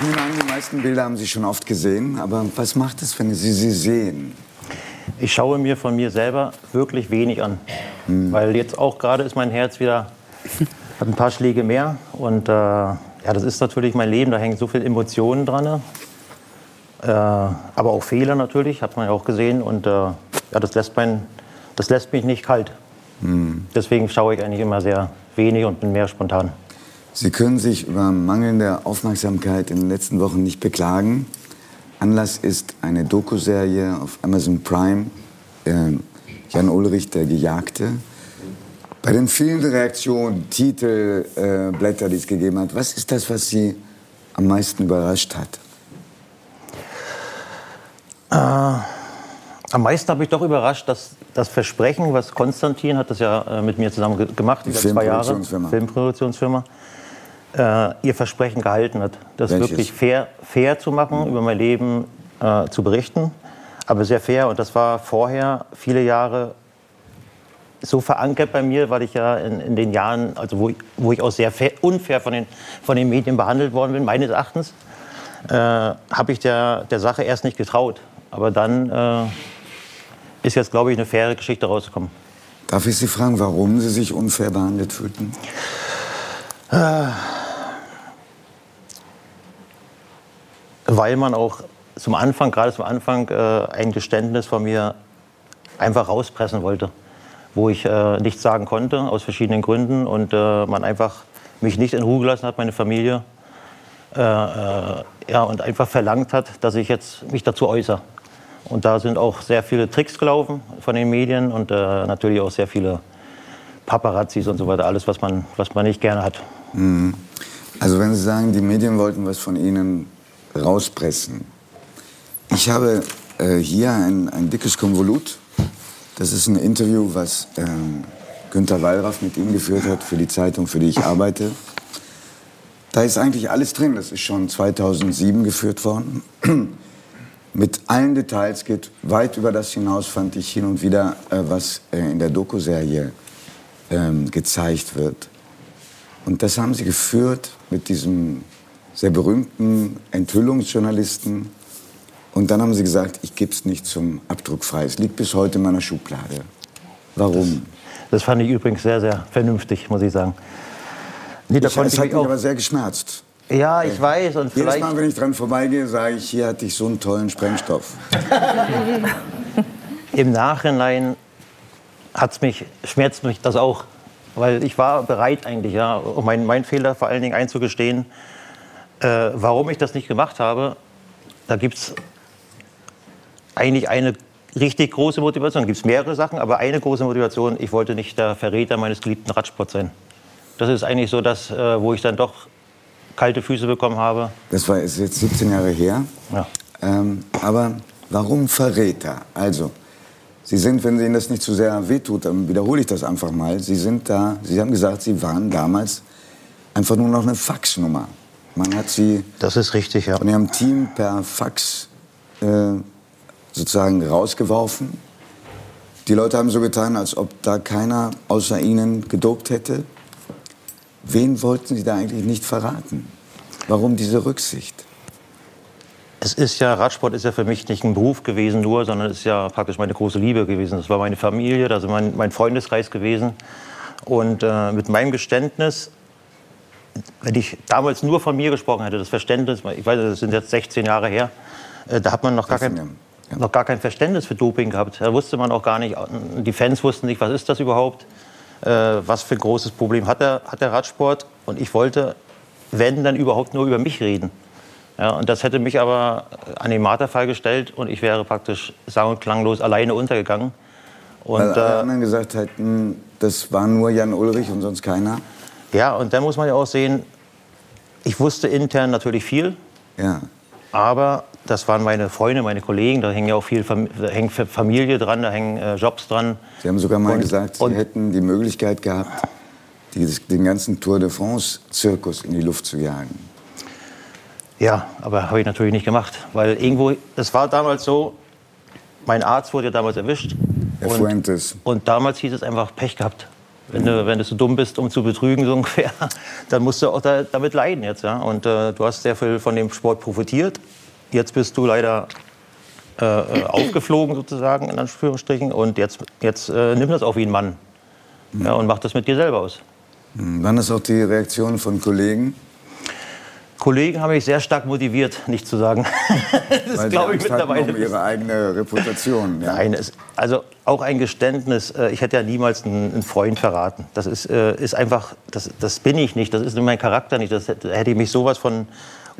Ich nehme an, die meisten Bilder haben Sie schon oft gesehen, aber was macht es, wenn Sie sie sehen? Ich schaue mir von mir selber wirklich wenig an. Hm. Weil jetzt auch gerade ist mein Herz wieder, hat ein paar Schläge mehr. Und äh, ja, das ist natürlich mein Leben, da hängen so viele Emotionen dran. Äh, aber auch Fehler natürlich, hat man ja auch gesehen. Und äh, ja, das lässt, mein, das lässt mich nicht kalt. Hm. Deswegen schaue ich eigentlich immer sehr wenig und bin mehr spontan. Sie können sich über mangelnde Aufmerksamkeit in den letzten Wochen nicht beklagen. Anlass ist eine Dokuserie auf Amazon Prime, äh, Jan Ulrich, der Gejagte. Bei den vielen Reaktionen, Titelblätter, äh, die es gegeben hat, was ist das, was Sie am meisten überrascht hat? Äh, am meisten habe ich doch überrascht, dass das Versprechen, was Konstantin hat das ja äh, mit mir zusammen gemacht, die zwei Jahre, Filmproduktionsfirma, äh, ihr Versprechen gehalten hat, das Welches? wirklich fair, fair zu machen, mhm. über mein Leben äh, zu berichten, aber sehr fair. Und das war vorher viele Jahre so verankert bei mir, weil ich ja in, in den Jahren, also wo ich, wo ich auch sehr fair, unfair von den, von den Medien behandelt worden bin, meines Erachtens, äh, habe ich der, der Sache erst nicht getraut. Aber dann äh, ist jetzt, glaube ich, eine faire Geschichte rausgekommen. Darf ich Sie fragen, warum Sie sich unfair behandelt fühlten? Äh, weil man auch zum Anfang, gerade zum Anfang, äh, ein Geständnis von mir einfach rauspressen wollte, wo ich äh, nichts sagen konnte, aus verschiedenen Gründen. Und man einfach mich nicht in Ruhe gelassen hat, meine Familie. Ja, und einfach verlangt hat, dass ich jetzt mich dazu äußere. Und da sind auch sehr viele Tricks gelaufen von den Medien und äh, natürlich auch sehr viele Paparazzis und so weiter, alles, was man, was man nicht gerne hat. Mhm. Also wenn Sie sagen, die Medien wollten was von Ihnen rauspressen. Ich habe äh, hier ein, ein dickes Konvolut. Das ist ein Interview, was äh, Günter Wallraff mit ihm geführt hat für die Zeitung, für die ich arbeite. Da ist eigentlich alles drin. Das ist schon 2007 geführt worden mit allen Details, geht weit über das hinaus, fand ich hin und wieder, äh, was äh, in der Doku-Serie ähm, gezeigt wird. Und das haben sie geführt mit diesem sehr berühmten Enthüllungsjournalisten. Und dann haben sie gesagt, ich gebe es nicht zum Abdruck frei. Es liegt bis heute in meiner Schublade. Warum? Das, das fand ich übrigens sehr, sehr vernünftig, muss ich sagen. Nee, da ich, es hat mich aber sehr geschmerzt. Ja, ich weiß. Und Jedes Mal, wenn ich dran vorbeigehe, sage ich, hier hatte ich so einen tollen Sprengstoff. Im Nachhinein hat's mich, schmerzt mich das auch. Weil ich war bereit eigentlich, ja, um meinen mein Fehler vor allen Dingen einzugestehen. Äh, warum ich das nicht gemacht habe, da gibt es eigentlich eine richtig große Motivation. Da gibt es mehrere Sachen, aber eine große Motivation, ich wollte nicht der Verräter meines geliebten Radsports sein. Das ist eigentlich so das, äh, wo ich dann doch kalte Füße bekommen habe. Das war ist jetzt 17 Jahre her. Ja. Ähm, aber warum Verräter? Also, Sie sind, wenn Ihnen das nicht zu sehr wehtut, dann wiederhole ich das einfach mal. Sie sind da, Sie haben gesagt, Sie waren damals einfach nur noch eine Faxnummer. Man hat Sie das ist richtig, ja. von Ihrem Team per Fax äh, sozusagen rausgeworfen. Die Leute haben so getan, als ob da keiner außer Ihnen gedopt hätte. Wen wollten Sie da eigentlich nicht verraten? Warum diese Rücksicht? Es ist ja, Radsport ist ja für mich nicht ein Beruf gewesen nur, sondern es ist ja praktisch meine große Liebe gewesen. Das war meine Familie, das ist mein, mein Freundeskreis gewesen. Und äh, mit meinem Geständnis, wenn ich damals nur von mir gesprochen hätte, das Verständnis, ich weiß, das sind jetzt 16 Jahre her, äh, da hat man noch gar, kein, ja. noch gar kein Verständnis für Doping gehabt. Da wusste man auch gar nicht, die Fans wussten nicht, was ist das überhaupt was für ein großes Problem hat der, hat der Radsport. Und ich wollte, wenn, dann überhaupt nur über mich reden. Ja, und das hätte mich aber an den Marterfall gestellt und ich wäre praktisch sang- und klanglos alleine untergegangen. Und, Weil alle äh, anderen gesagt hätten, das war nur Jan Ulrich und sonst keiner? Ja, und dann muss man ja auch sehen, ich wusste intern natürlich viel. Ja. Aber das waren meine Freunde, meine Kollegen, da hängt ja auch viel da hängt Familie dran, da hängen äh, Jobs dran. Sie haben sogar mal und, gesagt, Sie hätten die Möglichkeit gehabt, dieses, den ganzen Tour de France-Zirkus in die Luft zu jagen. Ja, aber habe ich natürlich nicht gemacht, weil irgendwo, es war damals so, mein Arzt wurde ja damals erwischt. Herr und, Fuentes. Und damals hieß es einfach Pech gehabt. Wenn, du, wenn du so dumm bist, um zu betrügen, so ungefähr, dann musst du auch da, damit leiden jetzt. Ja? Und äh, du hast sehr viel von dem Sport profitiert. Jetzt bist du leider äh, äh aufgeflogen, sozusagen, in Anführungsstrichen. Und jetzt, jetzt äh, nimm das auch wie ein Mann mhm. ja, und mach das mit dir selber aus. Mhm. Wann ist auch die Reaktion von Kollegen? Kollegen haben mich sehr stark motiviert, nicht zu sagen. das glaube ich mittlerweile. Um ihre eigene Reputation. Ja. Nein, es, also auch ein Geständnis. Äh, ich hätte ja niemals einen, Freund verraten. Das ist, äh, ist einfach, das, das bin ich nicht. Das ist mein Charakter nicht. Das hätte ich mich sowas von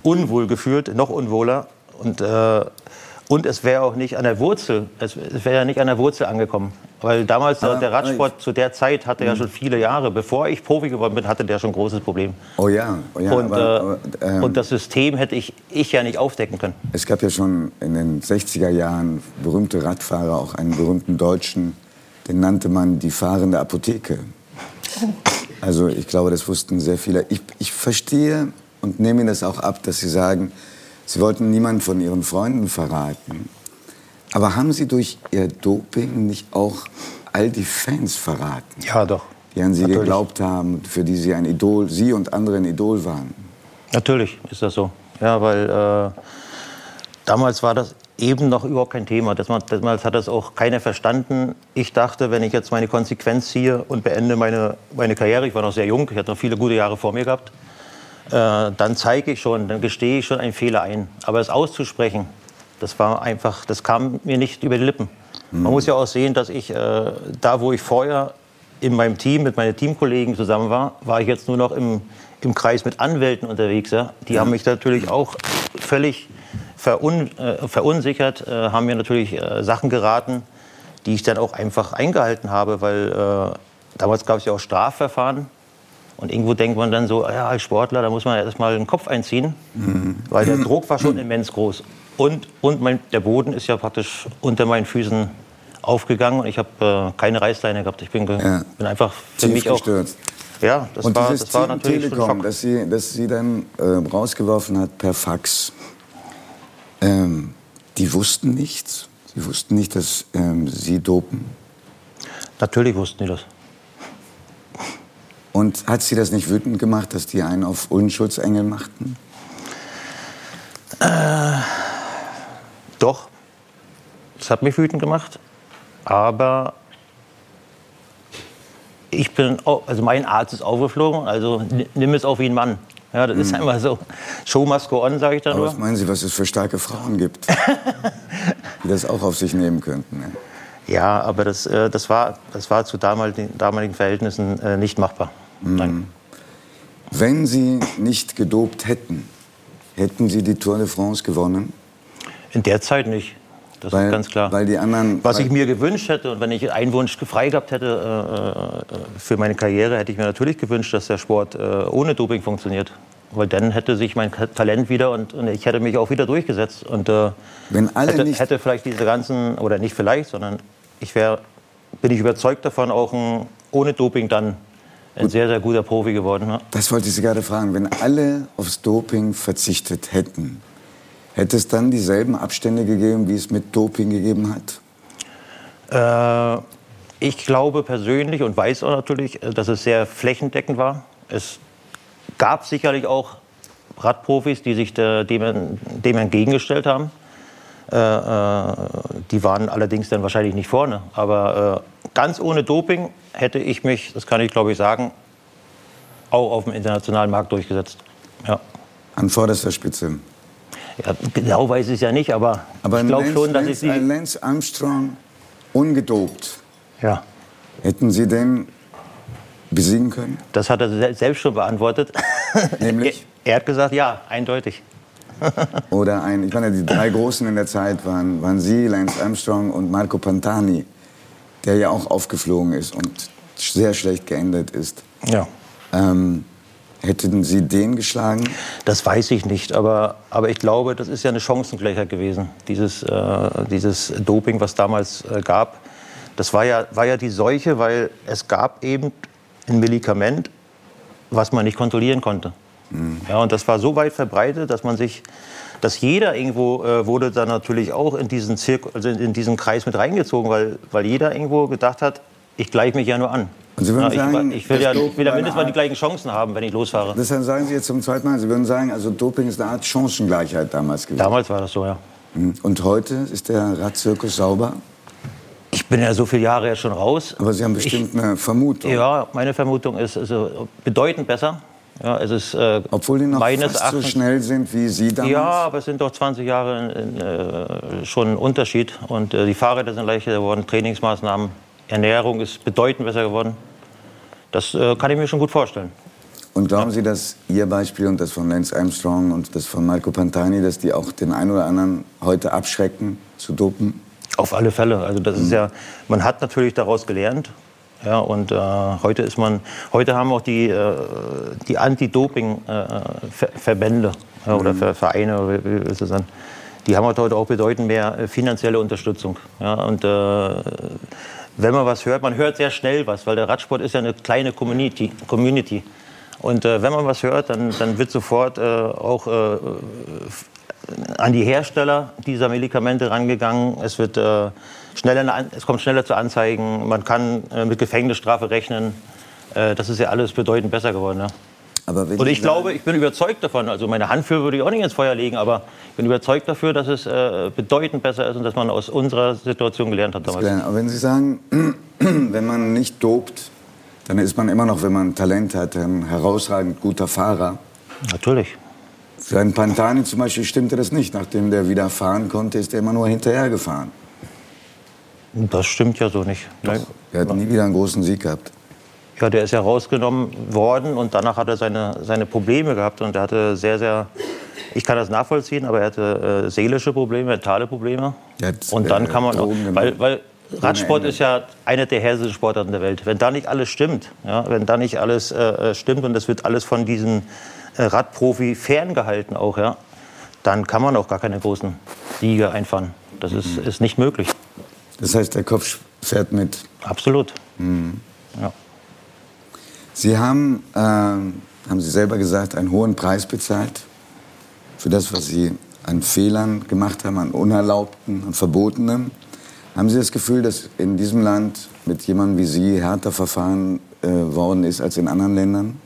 unwohl gefühlt, noch unwohler. Und äh, und es wäre auch nicht an der Wurzel, es wäre ja nicht an der Wurzel angekommen. Weil damals ah, der Radsport zu der Zeit hatte ja mhm. schon viele Jahre, bevor ich Profi geworden bin, hatte der schon ein großes Problem. Oh ja, oh ja und, aber, äh, aber, ähm, und das System hätte ich, ich ja nicht aufdecken können. Es gab ja schon in den 60er Jahren berühmte Radfahrer, auch einen berühmten Deutschen, den nannte man die fahrende Apotheke. Also ich glaube, das wussten sehr viele. Ich, ich verstehe und nehme Ihnen das auch ab, dass Sie sagen, Sie wollten niemanden von Ihren Freunden verraten. Aber haben Sie durch Ihr Doping nicht auch all die Fans verraten? Ja, doch. Die an Sie Natürlich. geglaubt haben, für die Sie ein Idol, Sie und andere ein Idol waren. Natürlich ist das so. Ja, weil äh, damals war das eben noch überhaupt kein Thema. Damals hat das auch keiner verstanden. Ich dachte, wenn ich jetzt meine Konsequenz ziehe und beende meine, meine Karriere, ich war noch sehr jung, ich hatte noch viele gute Jahre vor mir gehabt, dann zeige ich schon, dann gestehe ich schon einen Fehler ein. Aber es auszusprechen, das war einfach, das kam mir nicht über die Lippen. Mhm. Man muss ja auch sehen, dass ich äh, da, wo ich vorher in meinem Team mit meinen Teamkollegen zusammen war, war ich jetzt nur noch im, im Kreis mit Anwälten unterwegs. Ja? Die mhm. haben mich natürlich auch völlig verun, äh, verunsichert, äh, haben mir natürlich äh, Sachen geraten, die ich dann auch einfach eingehalten habe, weil äh, damals gab es ja auch Strafverfahren und irgendwo denkt man dann so, ja, als Sportler, da muss man erst mal den Kopf einziehen, mhm. weil der Druck war schon immens groß. Und, und mein, der Boden ist ja praktisch unter meinen Füßen aufgegangen und ich habe äh, keine Reißleine gehabt. Ich bin, ja. bin einfach für Tief mich auch. Gestürzt. Ja, das und war, das war natürlich Telekom, dass sie, dass sie dann äh, rausgeworfen hat per Fax. Ähm, die wussten nichts. Sie wussten nicht, dass ähm, sie dopen. Natürlich wussten die das. Und hat Sie das nicht wütend gemacht, dass die einen auf Unschuldsengel machten? Äh, doch, das hat mich wütend gemacht. Aber ich bin, also mein Arzt ist aufgeflogen, also nimm es auch wie ein Mann. Ja, das mhm. ist einfach so. Show must go on, sage ich dann Aber nur. Was meinen Sie, was es für starke Frauen gibt, die das auch auf sich nehmen könnten? Ne? Ja, aber das, äh, das, war, das war zu damaligen, damaligen Verhältnissen äh, nicht machbar. Mhm. Wenn Sie nicht gedopt hätten, hätten Sie die Tour de France gewonnen? In der Zeit nicht. Das weil, ist ganz klar. Weil die anderen, Was ich mir gewünscht hätte und wenn ich einen Wunsch frei gehabt hätte äh, äh, für meine Karriere, hätte ich mir natürlich gewünscht, dass der Sport ohne Doping funktioniert. Weil dann hätte sich mein Talent wieder und, und ich hätte mich auch wieder durchgesetzt. Und äh, wenn alle hätte, nicht hätte vielleicht diese ganzen, oder nicht vielleicht, sondern ich wäre, bin ich überzeugt davon, auch ein, ohne Doping dann ein sehr, sehr guter Profi geworden. Ja. Das wollte ich Sie gerade fragen. Wenn alle aufs Doping verzichtet hätten, hätte es dann dieselben Abstände gegeben, wie es mit Doping gegeben hat? Äh, ich glaube persönlich und weiß auch natürlich, äh, dass es sehr flächendeckend war. Es gab sicherlich auch Radprofis, die sich dem, dem entgegengestellt haben. Äh, äh, die waren allerdings dann wahrscheinlich nicht vorne. Aber äh, ganz ohne Doping hätte ich mich, das kann ich glaube ich sagen, auch auf dem internationalen Markt durchgesetzt. Ja. An vorderster Spitze. Ja, genau weiß ich es ja nicht, aber, aber ich glaube schon, dass Lance, ich sie. Lance Armstrong ungedopt. Ja. Hätten Sie den besiegen können? Das hat er selbst schon beantwortet. Nämlich? er hat gesagt, ja, eindeutig. Oder ein, ich meine, die drei Großen in der Zeit waren, waren Sie, Lance Armstrong und Marco Pantani, der ja auch aufgeflogen ist und sehr schlecht geendet ist. Ja. Ähm, hätten Sie den geschlagen? Das weiß ich nicht, aber, aber ich glaube, das ist ja eine Chancengleichheit gewesen, dieses, äh, dieses Doping, was damals äh, gab. Das war ja, war ja die Seuche, weil es gab eben ein Medikament, was man nicht kontrollieren konnte. Ja, und das war so weit verbreitet, dass man sich, dass jeder irgendwo äh, wurde dann natürlich auch in diesen Zirk also in diesen Kreis mit reingezogen, weil, weil jeder irgendwo gedacht hat, ich gleiche mich ja nur an. Und Sie würden Ja, sagen, ich, ich will ja, ich will ja mindestens mal die gleichen Chancen haben, wenn ich losfahre. Deshalb sagen Sie jetzt zum zweiten Mal, Sie würden sagen, also Doping ist eine Art Chancengleichheit damals gewesen. Damals war das so, ja. Mhm. Und heute ist der Radzirkus sauber, Ich bin ja so viele Jahre jetzt schon raus. aber Sie haben bestimmt eine Vermutung. Ja, meine Vermutung ist also bedeutend besser. Ja, es ist äh, Obwohl die noch meines fast so Erachtens schnell sind wie Sie damals. Ja, aber es sind doch 20 Jahre in, in, äh, schon ein Unterschied. Und äh, die Fahrräder sind leichter geworden, Trainingsmaßnahmen, Ernährung ist bedeutend besser geworden. Das äh, kann ich mir schon gut vorstellen. Und glauben Sie, dass Ihr Beispiel und das von Lance Armstrong und das von Marco Pantani, dass die auch den einen oder anderen heute abschrecken zu dopen? Auf alle Fälle. Also das ist ja, man hat natürlich daraus gelernt. Ja, und äh, heute ist man, heute haben auch die, äh, die Anti-Doping-Verbände ja, oder Ver Vereine, oder wie willst du sagen, die haben halt heute auch bedeutend mehr äh, finanzielle Unterstützung. Ja, und äh, wenn man was hört, man hört sehr schnell was, weil der Radsport ist ja eine kleine Community. Community. Und äh, wenn man was hört, dann, dann wird sofort äh, auch äh, an die Hersteller dieser Medikamente rangegangen. Es, wird, äh, schneller, es kommt schneller zu Anzeigen. Man kann äh, mit Gefängnisstrafe rechnen. Äh, das ist ja alles bedeutend besser geworden. Ja. Und ich glaube, ich bin überzeugt davon. Also meine Hand für würde ich auch nicht ins Feuer legen, aber ich bin überzeugt dafür, dass es äh, bedeutend besser ist und dass man aus unserer Situation gelernt hat damals. Aber wenn Sie sagen, wenn man nicht dopt, dann ist man immer noch, wenn man Talent hat, ein herausragend guter Fahrer. Natürlich. Für einen Pantani zum Beispiel stimmte das nicht. Nachdem der wieder fahren konnte, ist er immer nur hinterher gefahren. Das stimmt ja so nicht. Nein. Er hat nie wieder einen großen Sieg gehabt. Ja, der ist ja rausgenommen worden und danach hat er seine, seine Probleme gehabt und er hatte sehr, sehr, ich kann das nachvollziehen, aber er hatte äh, seelische Probleme, mentale Probleme. Hat, Und dann äh, kann man auch, weil, weil Radsport ist ja eine der härtesten Sportarten der Welt. Wenn da nicht alles stimmt, ja, wenn da nicht alles äh, stimmt und das wird alles von diesem äh, Radprofi ferngehalten auch, ja, dann kann man auch gar keine großen Siege einfahren. Das ist, ist nicht möglich. Das heißt, der Kopf fährt mit. Absolut. Ja. Sie haben, ähm, haben Sie selber gesagt, einen hohen Preis bezahlt für das, was Sie an Fehlern gemacht haben, an Unerlaubten, an Verbotenem. Haben Sie das Gefühl, dass in diesem Land mit jemandem wie Sie härter verfahren äh, worden ist als in anderen Ländern?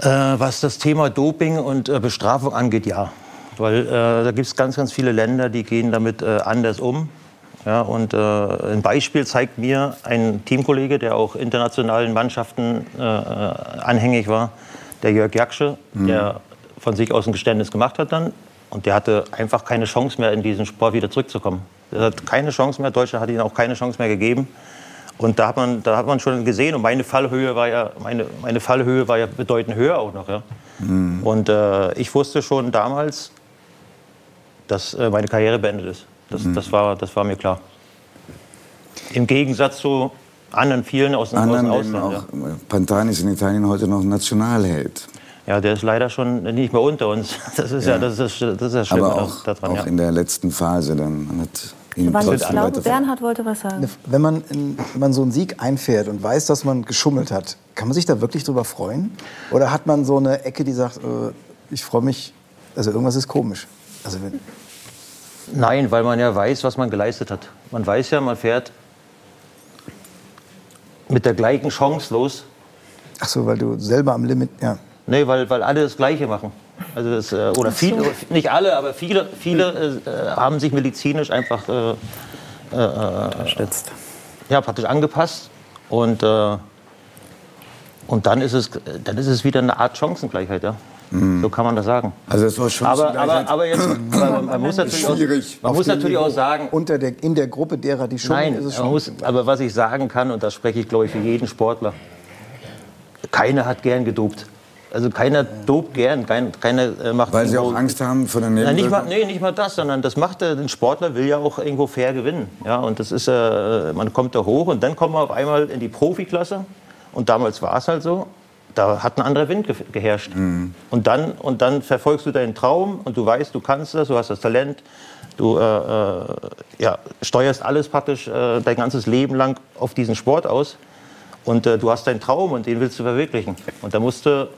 Äh, was das Thema Doping und äh, Bestrafung angeht, ja. Weil äh, da gibt es ganz, ganz viele Länder, die gehen damit äh, anders um. Ja, und äh, ein Beispiel zeigt mir ein Teamkollege, der auch internationalen Mannschaften äh, äh, anhängig war, der Jörg Jaksche, der von sich aus ein Geständnis gemacht hat dann. Und der hatte einfach keine Chance mehr, in diesen Sport wieder zurückzukommen. Er hat keine Chance mehr. Deutschland hat ihm auch keine Chance mehr gegeben. Und da hat man, da hat man schon gesehen, und meine Fallhöhe war ja, meine, meine Fallhöhe war ja bedeutend höher auch noch. Ja. Und äh, ich wusste schon damals, dass äh, meine Karriere beendet ist. Das, das, war, das war mir klar. Im Gegensatz zu anderen vielen aus, dem- aus Anderen dem Ländern Ausland. auch. Pantani ist in Italien heute noch Nationalheld. Ja. ja, der ist leider schon nicht mehr unter uns. Das ist ja, das ist, das ist das Schlimme Aber auch, da- daran. auch ja. in der letzten Phase dann. Man hat ihn Giovanni, ich glaube, Bernhard wollte was sagen. Wenn man, in, wenn man so einen Sieg einfährt und weiß, dass man geschummelt hat, kann man sich da wirklich drüber freuen? Oder hat man so eine Ecke, die sagt, äh, ich freue mich, also irgendwas ist komisch? Also wenn, Nein, weil man ja weiß, was man geleistet hat. Man weiß ja, man fährt mit der gleichen Chance los. ach so, weil du selber am Limit, ja. Nee, weil, weil alle das Gleiche machen. Also das, äh, oder viele, nicht alle, aber viele, viele äh, haben sich medizinisch einfach äh, Stützt. ja, praktisch angepasst. Und, äh, und dann, ist es, dann ist es wieder eine Art Chancengleichheit. Ja? So kann man das sagen. Also das war schon Aber, aber, aber jetzt, man, man muss natürlich, auch, Schwierig. man Auf muss natürlich auch sagen, Unter der, in der Gruppe derer, die schummeln, Nein, ist es man schon. muss, aber was ich sagen kann, und das spreche ich, glaube ich, für jeden Sportler, keiner hat gern gedopt. Also keiner dopt gern, kein, keiner äh, macht Weil sie auch Angst haben vor der Nein, nicht mal, Nebenwirkung? nee, nicht mal das, sondern das macht äh, ein Sportler will ja auch irgendwo fair gewinnen. Ja, und das ist, äh, man kommt da hoch und dann kommt man auf einmal in die Profiklasse. Und damals war es halt so, da hat ein anderer Wind ge geherrscht. Mhm. Und, dann, und dann verfolgst du deinen Traum und du weißt, du kannst das, du hast das Talent. Du äh, äh, ja, steuerst alles praktisch äh, dein ganzes Leben lang auf diesen Sport aus. Und äh, du hast deinen Traum und den willst du verwirklichen. Und da musst du,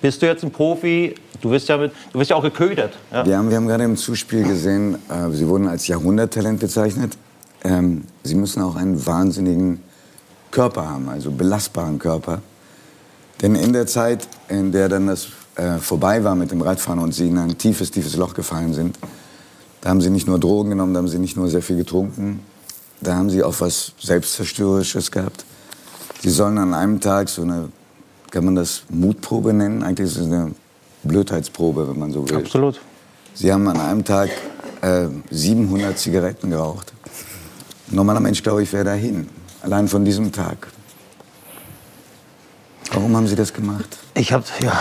bist du jetzt ein Profi, du wirst ja, mit, du wirst ja auch geködert. Ja? Wir haben, wir haben gerade im Zuspiel gesehen, äh, Sie wurden als Jahrhunderttalent bezeichnet. Ähm, Sie müssen auch einen wahnsinnigen Körper haben, also belastbaren Körper. Denn in der Zeit, in der dann das äh, vorbei war mit dem Radfahren und sie in ein tiefes, tiefes Loch gefallen sind, da haben sie nicht nur Drogen genommen, da haben sie nicht nur sehr viel getrunken, da haben sie auch was Selbstzerstörerisches gehabt. Sie sollen an einem Tag so eine, kann man das Mutprobe nennen? Eigentlich ist es eine Blödheitsprobe, wenn man so will. Absolut. Sie haben an einem Tag äh, 700 Zigaretten geraucht. Ein normaler Mensch, glaube ich, wäre dahin. Allein von diesem Tag. Warum haben Sie das gemacht? Ich habe, ja.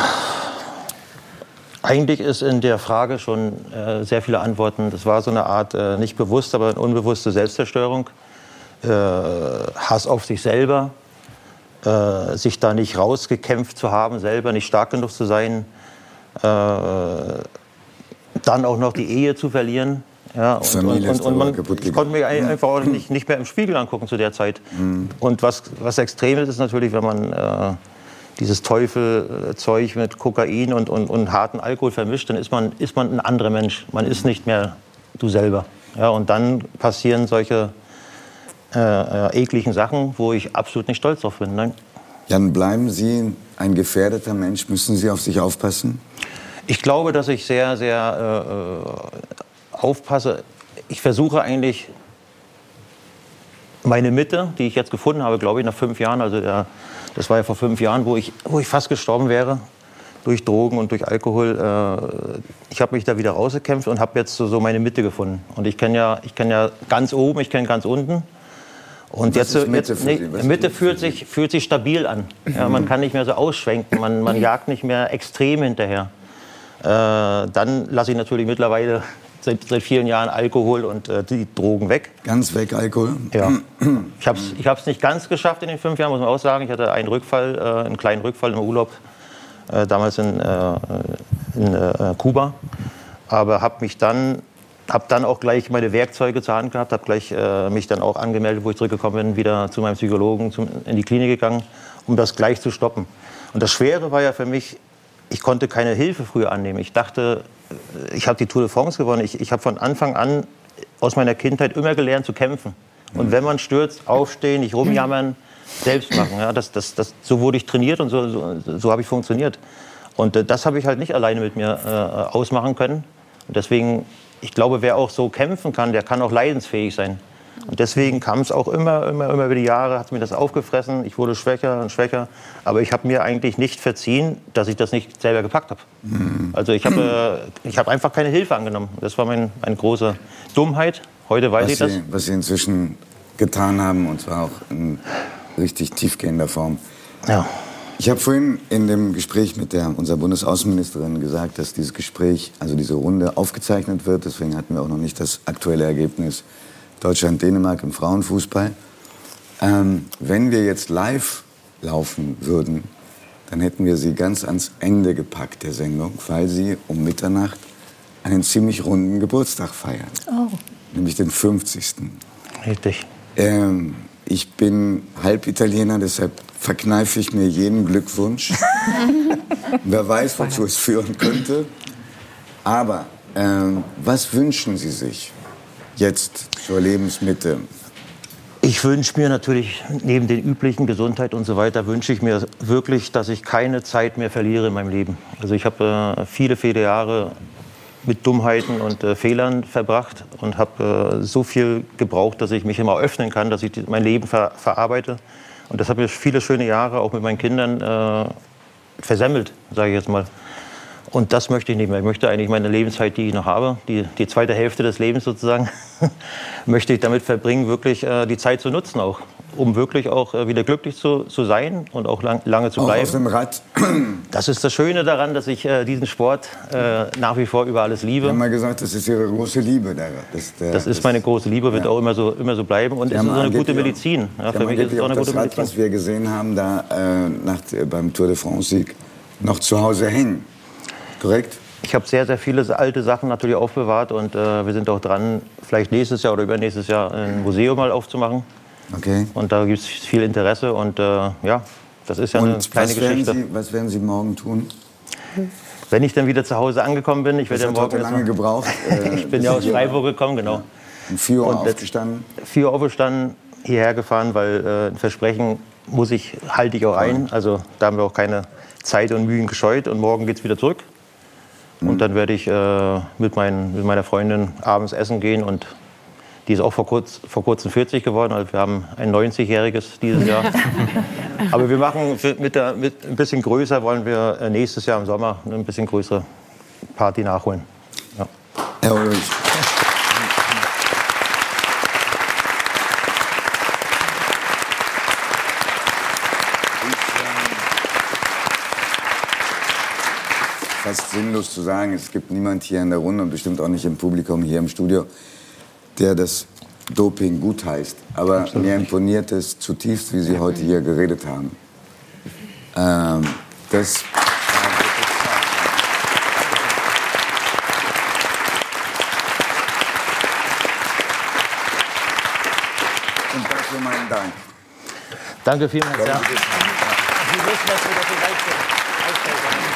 Eigentlich ist in der Frage schon äh, sehr viele Antworten. Das war so eine Art, äh, nicht bewusst, aber unbewusste Selbstzerstörung. Äh, Hass auf sich selber, äh, sich da nicht rausgekämpft zu haben, selber nicht stark genug zu sein. Äh, dann auch noch die Ehe zu verlieren. Ja, und, Familie und, und, und man, ich konnte mich ein- einfach auch nicht, nicht mehr im Spiegel angucken zu der Zeit. Und was, was extrem ist, ist natürlich, wenn man äh, dieses Teufelzeug mit Kokain und, und, und harten Alkohol vermischt, dann ist man, ist man ein anderer Mensch. Man ist nicht mehr du selber. Ja, und dann passieren solche äh, äh, ekligen Sachen, wo ich absolut nicht stolz drauf bin. Nein. Jan, bleiben Sie ein gefährdeter Mensch? Müssen Sie auf sich aufpassen? Ich glaube, dass ich sehr, sehr äh, aufpasse. Ich versuche eigentlich meine Mitte, die ich jetzt gefunden habe, glaube ich, nach fünf Jahren, also der, das war ja vor fünf Jahren, wo ich, wo ich fast gestorben wäre durch Drogen und durch Alkohol. Äh, ich habe mich da wieder rausgekämpft und habe jetzt so, meine Mitte gefunden. Und ich kenne ja, ich kenn ja ganz oben, ich kenne ganz unten. Und jetzt, Mitte jetzt nee, Mitte fühlt sich, fühlt sich stabil an. Ja, man kann nicht mehr so ausschwenken, man, man jagt nicht mehr extrem hinterher. Äh, dann lasse ich natürlich mittlerweile seit, seit vielen Jahren Alkohol und äh, die Drogen weg. Ganz weg Alkohol? Ja. Ich habe es ich hab's nicht ganz geschafft in den fünf Jahren, muss man auch sagen. Ich hatte einen Rückfall, äh, einen kleinen Rückfall im Urlaub, äh, damals in, äh, in äh, Kuba. Aber habe mich dann, habe dann auch gleich meine Werkzeuge zur Hand gehabt, habe gleich äh, mich dann auch angemeldet, wo ich zurückgekommen bin, wieder zu meinem Psychologen zum, in die Klinik gegangen, um das gleich zu stoppen. Und das Schwere war ja für mich, ich konnte keine Hilfe früher annehmen. Ich dachte, ich habe die Tour de France gewonnen. Ich, ich habe von Anfang an aus meiner Kindheit immer gelernt zu kämpfen. Und wenn man stürzt, aufstehen, nicht rumjammern, selbst machen. Ja, das, das, das, so wurde ich trainiert und so, so, so habe ich funktioniert. Und äh, das habe ich halt nicht alleine mit mir äh, ausmachen können. Und deswegen, ich glaube, wer auch so kämpfen kann, der kann auch leidensfähig sein. Und deswegen kam es auch immer, immer, immer über die Jahre, hat mir das aufgefressen. Ich wurde schwächer und schwächer. Aber ich habe mir eigentlich nicht verziehen, dass ich das nicht selber gepackt habe. Also ich habe äh, ich hab einfach keine Hilfe angenommen. Das war mein, meine große Dummheit. Heute weiß ich Was das. Sie, was Sie inzwischen getan haben, und zwar auch in richtig tiefgehender Form. Ja. Ich habe vorhin in dem Gespräch mit der, unserer Bundesaußenministerin gesagt, dass dieses Gespräch, also diese Runde, aufgezeichnet wird. Deswegen hatten wir auch noch nicht das aktuelle Ergebnis Deutschland-Dänemark im Frauenfußball. Ähm, wenn wir jetzt live laufen würden, dann hätten wir sie ganz ans Ende gepackt der Sendung, weil sie um Mitternacht einen ziemlich runden Geburtstag feiern. Nämlich den 50. Richtig. Ähm, ich bin halb Italiener, deshalb verkneife ich mir jeden Glückwunsch. Wer weiß, wozu es führen könnte. Aber ähm, was wünschen Sie sich jetzt zur Lebensmitte? Ich wünsche mir natürlich, neben den üblichen Gesundheit und so weiter, wünsche ich mir wirklich, dass ich keine Zeit mehr verliere in meinem Leben. Also ich habe äh, viele, viele Jahre mit Dummheiten und äh, Fehlern verbracht und habe äh, so viel gebraucht, dass ich mich immer öffnen kann, dass ich die, mein Leben ver verarbeite. Und das habe ich viele schöne Jahre auch mit meinen Kindern äh, versemmelt, sage ich jetzt mal. Und das möchte ich nicht mehr. Ich möchte eigentlich meine Lebenszeit, die ich noch habe, die, die zweite Hälfte des Lebens sozusagen, möchte ich damit verbringen, wirklich äh, die Zeit zu nutzen auch. Um wirklich auch äh, wieder glücklich zu, zu sein und auch lang, lange zu Auch bleiben. auf dem Rad. Das ist das Schöne daran, dass ich äh, diesen Sport äh, nach wie vor über alles Sie liebe. haben mal gesagt, das ist Ihre große Liebe. Der, das, der, Das ist meine große Liebe, wird Ja. auch immer so, immer so bleiben. Und Sie es ist so eine gute Medizin. Ja, Sie für mich ist es auch eine gute das Rad, Medizin. was wir gesehen haben, da äh, nach, beim Tour de France-Sieg, noch zu Hause hängen. Korrekt? Ich habe sehr, sehr viele alte Sachen natürlich aufbewahrt und äh, wir sind auch dran, vielleicht nächstes Jahr oder übernächstes Jahr ein Museum mal aufzumachen. Okay. Und da gibt es viel Interesse und äh, ja, das ist ja eine Und kleine was werden, Geschichte. Sie, was werden Sie morgen tun? Wenn ich dann wieder zu Hause angekommen bin, ich werde ja morgen lange mal- gebraucht. Äh, Ich bin ja aus Freiburg gekommen, genau. Um 4 Uhr Und aufgestanden. 4 Uhr aufgestanden, hierher gefahren, weil äh, ein Versprechen muss ich, halte ich auch ein. Also da haben wir auch keine Zeit und Mühen gescheut und morgen geht es wieder zurück. Und dann werde ich äh, mit, mein, mit meiner Freundin abends essen gehen und die ist auch vor, kurz, vor kurzem 40 geworden. Also wir haben ein 90-jähriges dieses Jahr. Aber wir machen mit, der, mit ein bisschen größer wollen wir äh, nächstes Jahr im Sommer eine ein bisschen größere Party nachholen. Ja. Herr Ulrich. Fast sinnlos zu sagen, es gibt niemand hier in der Runde und bestimmt auch nicht im Publikum hier im Studio, der das Doping gut heißt. Aber Absolut. mir imponiert es zutiefst, wie Sie heute hier geredet haben. Ähm, das Und dafür meinen Dank. Danke vielmals. Ja. Sie wissen, dass wir dafür sind.